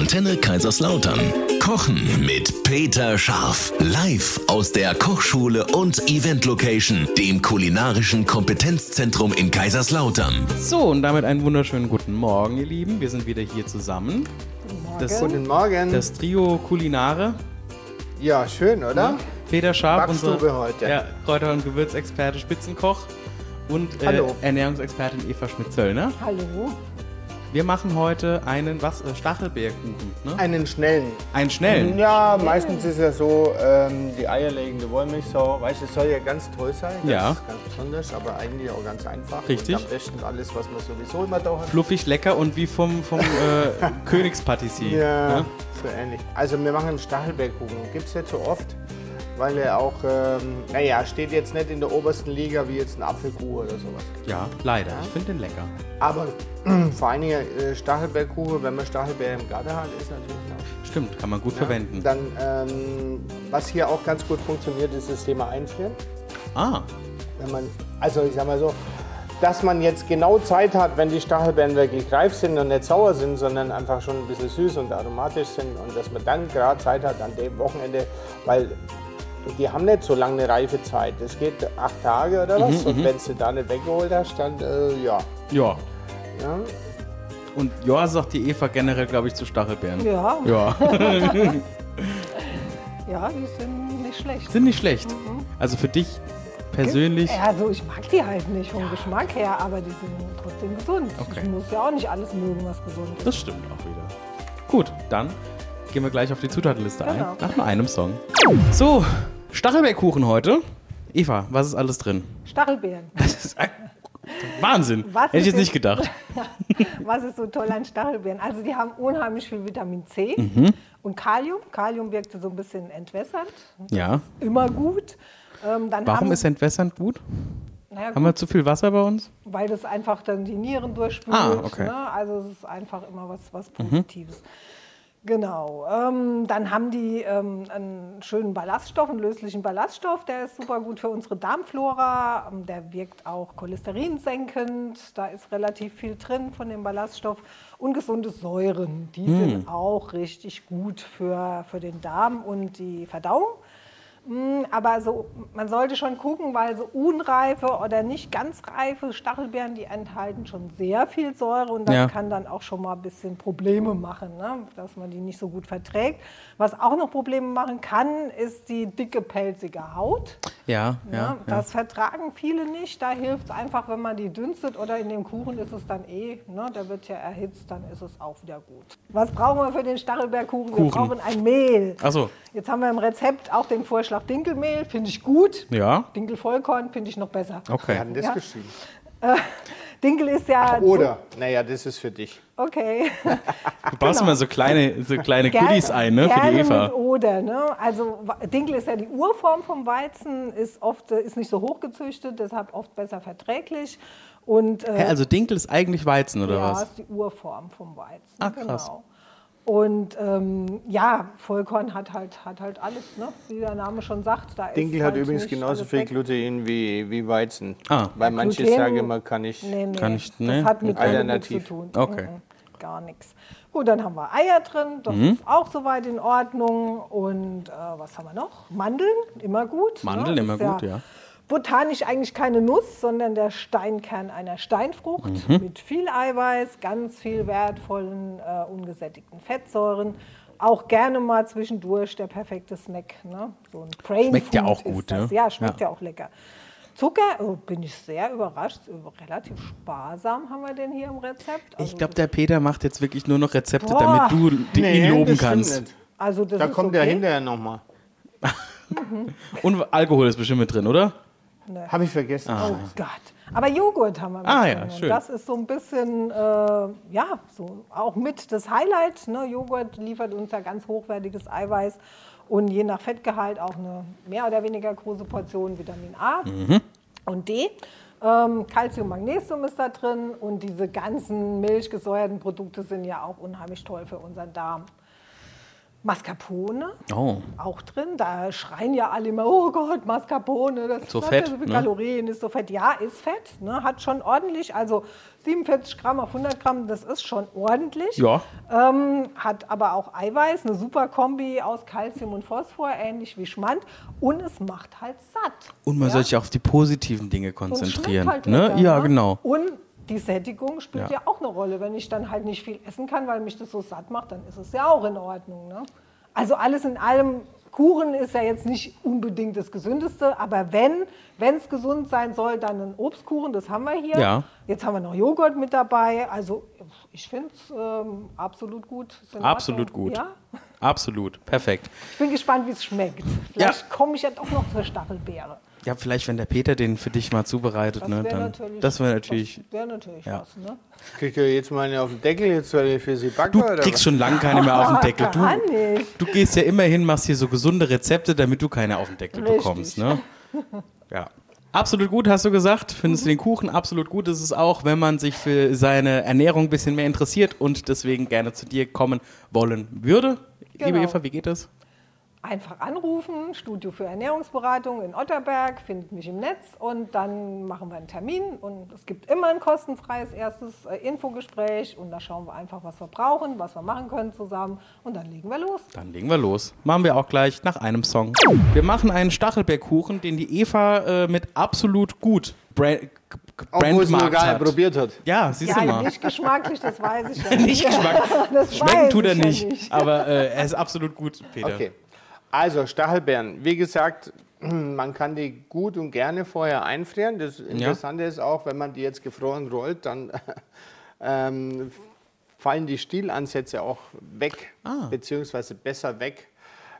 Antenne Kaiserslautern. Kochen mit Peter Scharf. Live aus der Kochschule und Event Location, dem kulinarischen Kompetenzzentrum in Kaiserslautern. So, und damit einen wunderschönen guten Morgen, ihr Lieben. Wir sind wieder hier zusammen. Das, Guten Morgen. das Trio Kulinare. ja, schön, oder? Peter Scharf, Backstube unser heute. Ja, Kräuter- und Gewürzexperte, Spitzenkoch. Und äh. Ernährungsexpertin Eva Schmidt-Zöllner. Hallo. Wir machen heute einen, was, äh, Stachelbeerkuchen, ne? Einen schnellen. Einen schnellen. Ja, meistens ist ja so, ähm, die eierlegende Wollmilchsau, weißt du, es soll ja ganz toll sein. Das Ja. ist ganz besonders, aber eigentlich auch ganz einfach. Richtig. Und am besten alles, was man sowieso immer da hat. Fluffig, lecker und wie vom, vom äh, Königspatissier. Ja, ne? so ähnlich. Also wir machen einen Stachelbeerkuchen. Gibt es nicht so oft, weil er auch, ähm, naja, steht jetzt nicht in der obersten Liga wie jetzt ein Apfelkuchen oder sowas. ja, leider. Ich finde den lecker. Aber vor allen Dingen äh, Stachelbeerkuchen, wenn man Stachelbeer im Garten hat, ist natürlich noch Stimmt, kann man gut verwenden. Dann, ähm, was hier auch ganz gut funktioniert, ist das Thema Einfrieren. Ah, Wenn man, also ich sag mal so, dass man jetzt genau Zeit hat, wenn die Stachelbeeren wirklich reif sind und nicht sauer sind, sondern einfach schon ein bisschen süß und aromatisch sind und dass man dann gerade Zeit hat an dem Wochenende, weil die haben nicht so lange eine reife Zeit. Es geht acht Tage oder was und wenn du da nicht weggeholt hast, dann äh, ja. ja. ja. Und ja, sagt die Eva generell, glaube ich, zu Stachelbeeren. Ja, Ja, ja, die sind nicht schlecht. sind nicht schlecht. Also für dich persönlich. Ja, also ich mag die halt nicht vom Geschmack her, aber die sind trotzdem gesund. Okay. Ich muss ja auch nicht alles mögen, was gesund ist. Das stimmt auch wieder. Gut, dann gehen wir gleich auf die Zutatenliste Genau. ein. Nach nur einem Song. So, Stachelbeerkuchen heute. Eva, was ist alles drin? Stachelbeeren. Das ist ein Wahnsinn. Was Hätte ich jetzt nicht gedacht. Was ist so toll an Stachelbeeren? Also die haben unheimlich viel Vitamin C Mhm. und Kalium. Kalium wirkte so ein bisschen entwässernd. Ja. Immer gut. Ähm, dann Warum haben, ist entwässernd gut? naja, Haben gut, wir zu viel Wasser bei uns? weil das einfach dann die Nieren durchspült. Ah, okay. Mhm. Ne? Also es ist einfach immer was, was Positives. Genau. Ähm, dann haben die ähm, einen schönen Ballaststoff, einen löslichen Ballaststoff, der ist super gut für unsere Darmflora. Ähm, Der wirkt auch cholesterinsenkend. Da ist relativ viel drin von dem Ballaststoff. Und gesunde Säuren, die Hm. sind auch richtig gut für, für den Darm und die Verdauung. Mm, Aber so, man sollte schon gucken, weil so unreife oder nicht ganz reife Stachelbeeren, die enthalten schon sehr viel Säure und das Ja. kann dann auch schon mal ein bisschen Probleme machen, ne? dass man die nicht so gut verträgt. Was auch noch Probleme machen kann, ist die dicke, pelzige Haut. Ja, Ne? ja. ja. Das vertragen viele nicht. Da hilft es einfach, wenn man die dünstet oder in dem Kuchen ist es dann eh, ne? der wird ja erhitzt, dann ist es auch wieder gut. Was brauchen wir für den Stachelbeerkuchen? Wir Kuchen. brauchen ein Mehl. Achso, Jetzt haben wir im Rezept auch den Vorschlag Dinkelmehl, finde ich gut. ja. Dinkelvollkorn finde ich noch besser. Okay. hat denn das Ja. geschrieben? Dinkel ist ja. Oder, naja, das ist für dich. So, okay. Du baust immer so kleine, so kleine Gerne- Goodies ein, ne, für die Eva. Mit oder, ne? Also Dinkel ist ja die Urform vom Weizen, ist oft äh, ist nicht so hochgezüchtet, deshalb oft besser verträglich. Und äh, Hä, also Dinkel ist eigentlich Weizen, oder ja, was? ist die Urform vom Weizen. Ah, krass. Genau. Und ähm, ja, Vollkorn hat halt, hat halt alles, ne? wie der Name schon sagt. Da Dinkel ist hat halt übrigens genauso viel. Gluten wie, wie Weizen. Ah. Weil manche Gluten- sagen immer, kann ich. Nee, nee, Kann ich- das nee? hat mit nichts zu Alternativ. tun. Okay. Mhm, Gar nichts. Gut, dann haben wir Eier drin, das Mhm. ist auch soweit in Ordnung. Und äh, was haben wir noch? Mandeln, immer gut. Mandeln, ne? immer Ist gut, ja. Botanisch eigentlich keine Nuss, sondern der Steinkern einer Steinfrucht Mhm. mit viel Eiweiß, ganz viel wertvollen, äh, ungesättigten Fettsäuren. Auch gerne mal zwischendurch der perfekte Snack. Ne? So ein Brain Schmeckt ja Food auch ist gut, ne? Ja, schmeckt Ja. ja. auch lecker. Zucker, oh, bin ich sehr überrascht, relativ sparsam haben wir den hier im Rezept. Ich Also glaube, der Peter macht jetzt wirklich nur noch Rezepte, Boah. damit du die, Nee, ihn loben kannst. nicht. also das Da ist kommt okay. er hinterher nochmal. Und Alkohol ist bestimmt mit drin, oder? Habe ich vergessen. Oh Gott. Aber Joghurt haben wir mit Ah, drin. ja, Und schön. Das ist so ein bisschen, äh, ja, so auch mit das Highlight. Ne? Joghurt liefert uns ja ganz hochwertiges Eiweiß und je nach Fettgehalt auch eine mehr oder weniger große Portion Vitamin A Mhm. und D. Ähm, Calcium, Magnesium ist da drin und diese ganzen milchgesäuerten Produkte sind ja auch unheimlich toll für unseren Darm. Mascarpone Oh. auch drin. Da schreien ja alle immer, oh Gott, Mascarpone, das So fett, so viel ne? Kalorien, ist so fett. Ja, ist fett, ne? hat schon ordentlich, also 47 Gramm auf 100 Gramm, das ist schon ordentlich. Ja. Ähm, hat aber auch Eiweiß, eine super Kombi aus Calcium und Phosphor, ähnlich wie Schmand. Und es macht halt satt. Und man ja? soll sich auf die positiven Dinge konzentrieren. halt ne? lecker, Ja, ne? genau. Und die Sättigung spielt Ja. ja. auch eine Rolle. Wenn ich dann halt nicht viel essen kann, weil mich das so satt macht, dann ist es ja auch in Ordnung. Ne? Also alles in allem, Kuchen ist ja jetzt nicht unbedingt das Gesündeste, aber wenn es gesund sein soll, dann ein Obstkuchen, das haben wir hier. Ja. Jetzt haben wir noch Joghurt mit dabei. Also ich finde es ähm, absolut gut. Absolut gut. Ja? Absolut. Perfekt. Ich bin gespannt, wie es schmeckt. Vielleicht komme ich ja doch noch zur Stachelbeere. Ja, vielleicht, wenn der Peter den für dich mal zubereitet, Das ne, wäre dann. natürlich, das wäre natürlich. Das wäre natürlich ja. was. Ne? Kriegt ihr jetzt mal eine auf den Deckel, jetzt soll ich für sie backen? Du oder kriegst was? schon lange keine mehr auf den Deckel. Du, du gehst ja immer hin, machst hier so gesunde Rezepte, damit du keine auf den Deckel Richtig. bekommst. Ne? Ja. Absolut gut, hast du gesagt. Findest du den Kuchen absolut gut? Das ist auch, wenn man sich für seine Ernährung ein bisschen mehr interessiert und deswegen gerne zu dir kommen wollen würde. Liebe Genau. Eva, wie geht das? Einfach anrufen, Studio für Ernährungsberatung in Otterberg, findet mich im Netz und dann machen wir einen Termin und es gibt immer ein kostenfreies erstes äh, Infogespräch und da schauen wir einfach, was wir brauchen, was wir machen können zusammen und dann legen wir los. Dann legen wir los. Machen wir auch gleich nach einem Song. Wir machen einen Stachelbeerkuchen, den die Eva äh, mit absolut gut brand, Obwohl es nur brandmarkt gar hat. nicht probiert hat. Ja, siehst du Ja, mal. nicht geschmacklich, das weiß ich ja. Nicht Geschmack. Das Schmecken tut er ich ja nicht. Aber äh, er ist absolut gut, Peter. Okay. Also Stachelbeeren. Wie gesagt, man kann die gut und gerne vorher einfrieren. Das Interessante ist auch, wenn man die jetzt gefroren rollt, dann ähm, fallen die Stielansätze auch weg, Ah. beziehungsweise besser weg.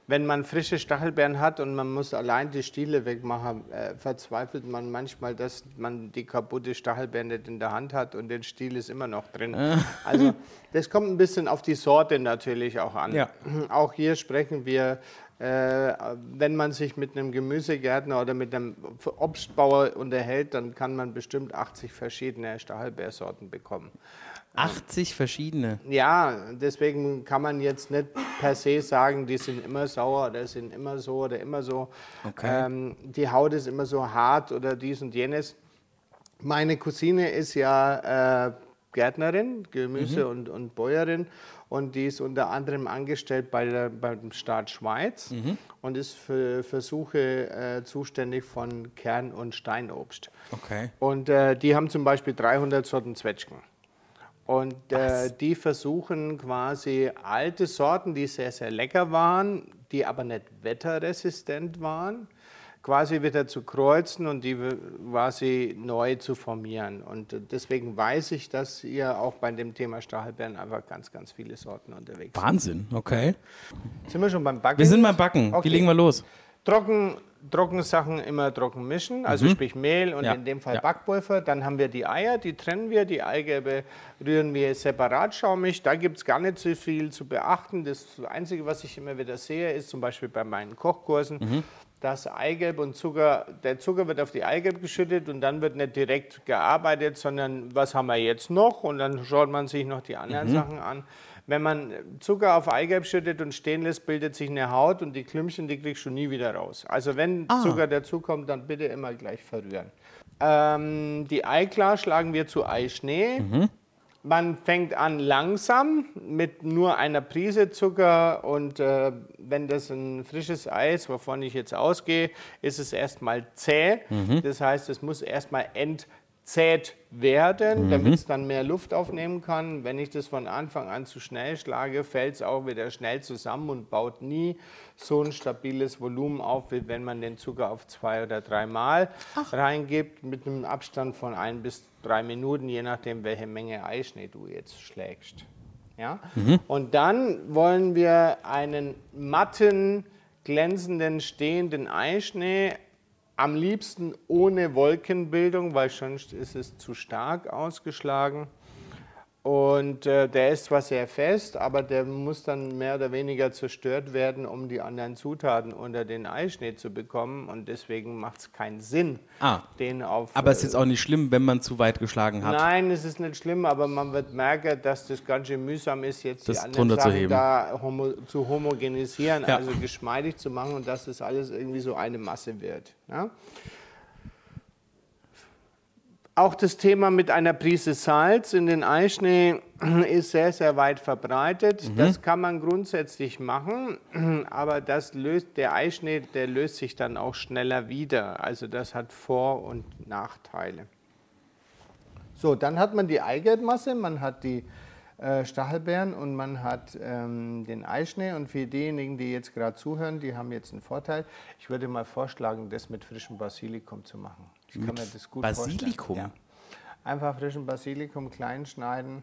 Wenn man frische Stachelbeeren hat und man muss allein die Stiele wegmachen, äh, verzweifelt man manchmal, dass man die kaputte Stachelbeeren nicht in der Hand hat und der Stiel ist immer noch drin. Also das kommt ein bisschen auf die Sorte natürlich auch an. Ja. Auch hier sprechen wir, äh, wenn man sich mit einem Gemüsegärtner oder mit einem Obstbauer unterhält, dann kann man bestimmt 80 verschiedene Stachelbeersorten bekommen. 80 verschiedene. Ja, deswegen kann man jetzt nicht per se sagen, die sind immer sauer oder sind immer so oder immer so. Okay. Ähm, die Haut ist immer so hart oder dies und jenes. Meine Cousine ist ja äh, Gärtnerin, Gemüse- und, und Bäuerin und die ist unter anderem angestellt bei der, beim Staat Schweiz und ist für Versuche äh, zuständig von Kern- und Steinobst. Okay. Und äh, die haben zum Beispiel 300 Sorten Zwetschgen. Und äh, die versuchen quasi alte Sorten, die sehr, sehr lecker waren, die aber nicht wetterresistent waren, quasi wieder zu kreuzen und die quasi neu zu formieren. Und deswegen weiß ich, dass ihr auch bei dem Thema Stachelbeeren einfach ganz, ganz viele Sorten unterwegs seid. Wahnsinn, okay. Sind wir schon beim Backen? Wir sind beim Backen. Okay. Wie legen wir los? Trocken, trockene Sachen immer trocken mischen, also sprich Mehl und Mhm. Ja, in dem Fall ja. Backpulver. Dann haben wir die Eier, die trennen wir. Die Eigelbe rühren wir separat schaumig. Da gibt es gar nicht so viel zu beachten. Das Einzige, was ich immer wieder sehe, ist zum Beispiel bei meinen Kochkursen, Mhm. Dass Eigelb und Zucker, der Zucker wird auf die Eigelb geschüttet und dann wird nicht direkt gearbeitet, sondern was haben wir jetzt noch? Und dann schaut man sich noch die anderen Mhm. Sachen an. Wenn man Zucker auf Eigelb schüttet und stehen lässt, bildet sich eine Haut und die Klümpchen, die kriegst du nie wieder raus. Also wenn Ah. Zucker dazukommt, dann bitte immer gleich verrühren. Ähm, die Eiklar schlagen wir zu Eischnee. Man fängt an langsam mit nur einer Prise Zucker und äh, wenn das ein frisches Ei ist, wovon ich jetzt ausgehe, ist es erstmal zäh. Das heißt, es muss erstmal entzäht werden, damit es dann mehr Luft aufnehmen kann. Wenn ich das von Anfang an zu schnell schlage, fällt es auch wieder schnell zusammen und baut nie so ein stabiles Volumen auf, wie wenn man den Zucker auf zwei oder drei Mal reingibt, mit einem Abstand von ein bis drei Minuten, je nachdem, welche Menge Eischnee du jetzt schlägst. Ja? Und dann wollen wir einen matten, glänzenden, stehenden Eischnee, am liebsten ohne Wolkenbildung, weil sonst ist es zu stark ausgeschlagen. Und äh, der ist zwar sehr fest, aber der muss dann mehr oder weniger zerstört werden, um die anderen Zutaten unter den Eischnee zu bekommen. Und deswegen macht es keinen Sinn, Ah. den auf. Aber es ist jetzt auch nicht schlimm, wenn man zu weit geschlagen hat. Nein, es ist nicht schlimm, aber man wird merken, dass das ganz schön mühsam ist, jetzt Das die anderen Sachen da homo zu homogenisieren, Ja. also geschmeidig zu machen und dass das alles irgendwie so eine Masse wird. Ja? Auch das Thema mit einer Prise Salz in den Eischnee ist sehr, sehr weit verbreitet. Das kann man grundsätzlich machen, aber das löst, der Eischnee, der löst sich dann auch schneller wieder. Also das hat Vor- und Nachteile. So, dann hat man die Eigelbmasse, man hat die äh, Stachelbeeren und man hat ähm, den Eischnee. Und für diejenigen, die jetzt gerade zuhören, die haben jetzt einen Vorteil. Ich würde mal vorschlagen, das mit frischem Basilikum zu machen. Ich kann mir das gut Basilikum? Ja. Einfach frischen Basilikum klein schneiden.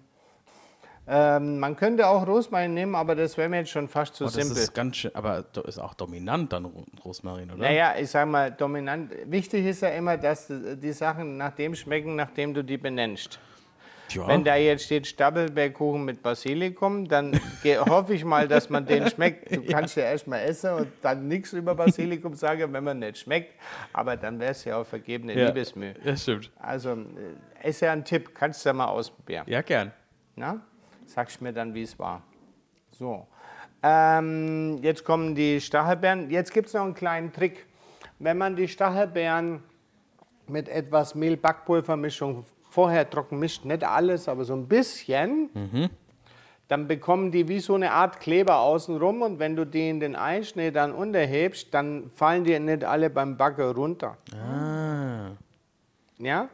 Ähm, man könnte auch Rosmarin nehmen, aber das wäre mir jetzt schon fast zu Oh, das simpel. ist ganz schön, aber ist auch dominant dann Ro- Rosmarin, oder? Naja, ich sag mal, dominant. Wichtig ist ja immer, dass die Sachen nach dem schmecken, nachdem du die benennst. Tja. Wenn da jetzt steht Stapelbeerkuchen mit Basilikum, dann hoffe ich mal, dass man den schmeckt. Du kannst ja erst mal essen und dann nichts über Basilikum sagen, wenn man nicht schmeckt. Aber dann wäre es ja auch vergebene ja. Liebesmühe. Das stimmt. Also, äh, ist ja ein Tipp, kannst du ja mal ausprobieren. Ja, gern. Na? Sagst mir dann, wie es war. So. Ähm, jetzt kommen die Stachelbeeren. Jetzt gibt es noch einen kleinen Trick. Wenn man die Stachelbeeren mit etwas Mehl-Backpulvermischung vorher trocken mischt, nicht alles, aber so ein bisschen, dann bekommen die wie so eine Art Kleber außenrum und wenn du die in den Eischnee dann unterhebst, dann fallen die nicht alle beim Backen runter. Ah. Ja?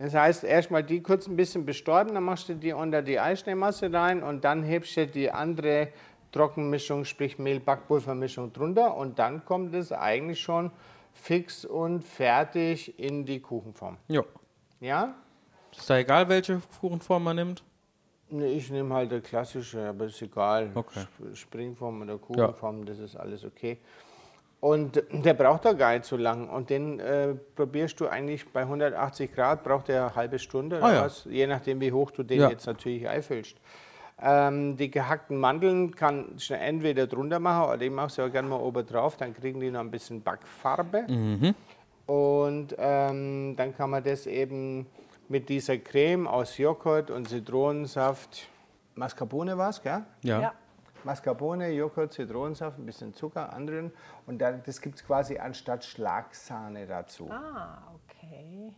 Das heißt, erstmal die kurz ein bisschen bestäuben, dann machst du die unter die Eischneemasse rein und dann hebst du die andere Trockenmischung, sprich Mehl-Backpulvermischung drunter und dann kommt es eigentlich schon fix und fertig in die Kuchenform. Ja. Ja? Ist da egal, welche Kuchenform man nimmt? Nee, Ich nehme halt der klassische, aber ist egal. Okay. Sp- Springform oder Kuchenform, das ist alles okay. Und der braucht da gar nicht so lang. Und den äh, probierst du eigentlich bei 180 Grad, braucht der eine halbe Stunde oder Ah ja. was, je nachdem, wie hoch du den Ja. jetzt natürlich einfüllst. Ähm, die gehackten Mandeln kann ich entweder drunter machen oder die machst du ja gerne mal oben drauf, dann kriegen die noch ein bisschen Backfarbe. Mhm. Und ähm, dann kann man das eben mit dieser Creme aus Joghurt und Zitronensaft, Mascarpone war es, gell? Ja. Ja. Mascarpone, Joghurt, Zitronensaft, ein bisschen Zucker, anderen. Und dann, das gibt es quasi anstatt Schlagsahne dazu. Ah, okay.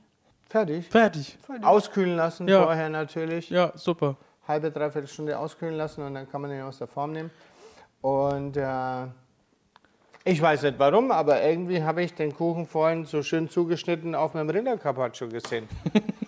Fertig. Fertig. Auskühlen lassen Ja. vorher natürlich. Ja, super. Halbe, dreiviertel Stunde auskühlen lassen und dann kann man den aus der Form nehmen. Und äh, ich weiß nicht warum, aber irgendwie habe ich den Kuchen vorhin so schön zugeschnitten auf meinem Rindercarpaccio gesehen.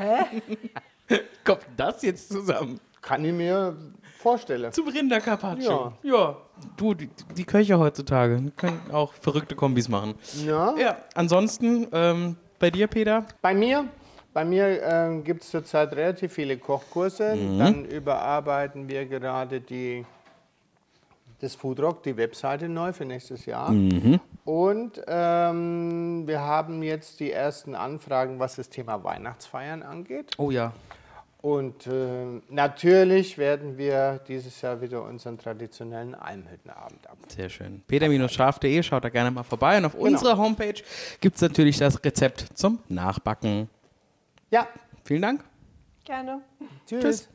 Kommt das jetzt zusammen? Kann ich mir vorstellen. Zum Rindercarpaccio. Ja. ja. Du, die, die Köche heutzutage können auch verrückte Kombis machen. Ja. Ja, ansonsten ähm, bei dir, Peter? Bei mir, bei mir äh, gibt es zurzeit relativ viele Kochkurse. Dann überarbeiten wir gerade die, das Foodrock, die Webseite neu für nächstes Jahr. Und ähm, wir haben jetzt die ersten Anfragen, was das Thema Weihnachtsfeiern angeht. Oh ja. Und äh, natürlich werden wir dieses Jahr wieder unseren traditionellen Almhüttenabend ab. Sehr schön. peter-scharf.de, schaut da gerne mal vorbei. Und auf unserer Homepage gibt es natürlich das Rezept zum Nachbacken. Ja, Vielen Dank. Gerne. tschüss. Tschüss.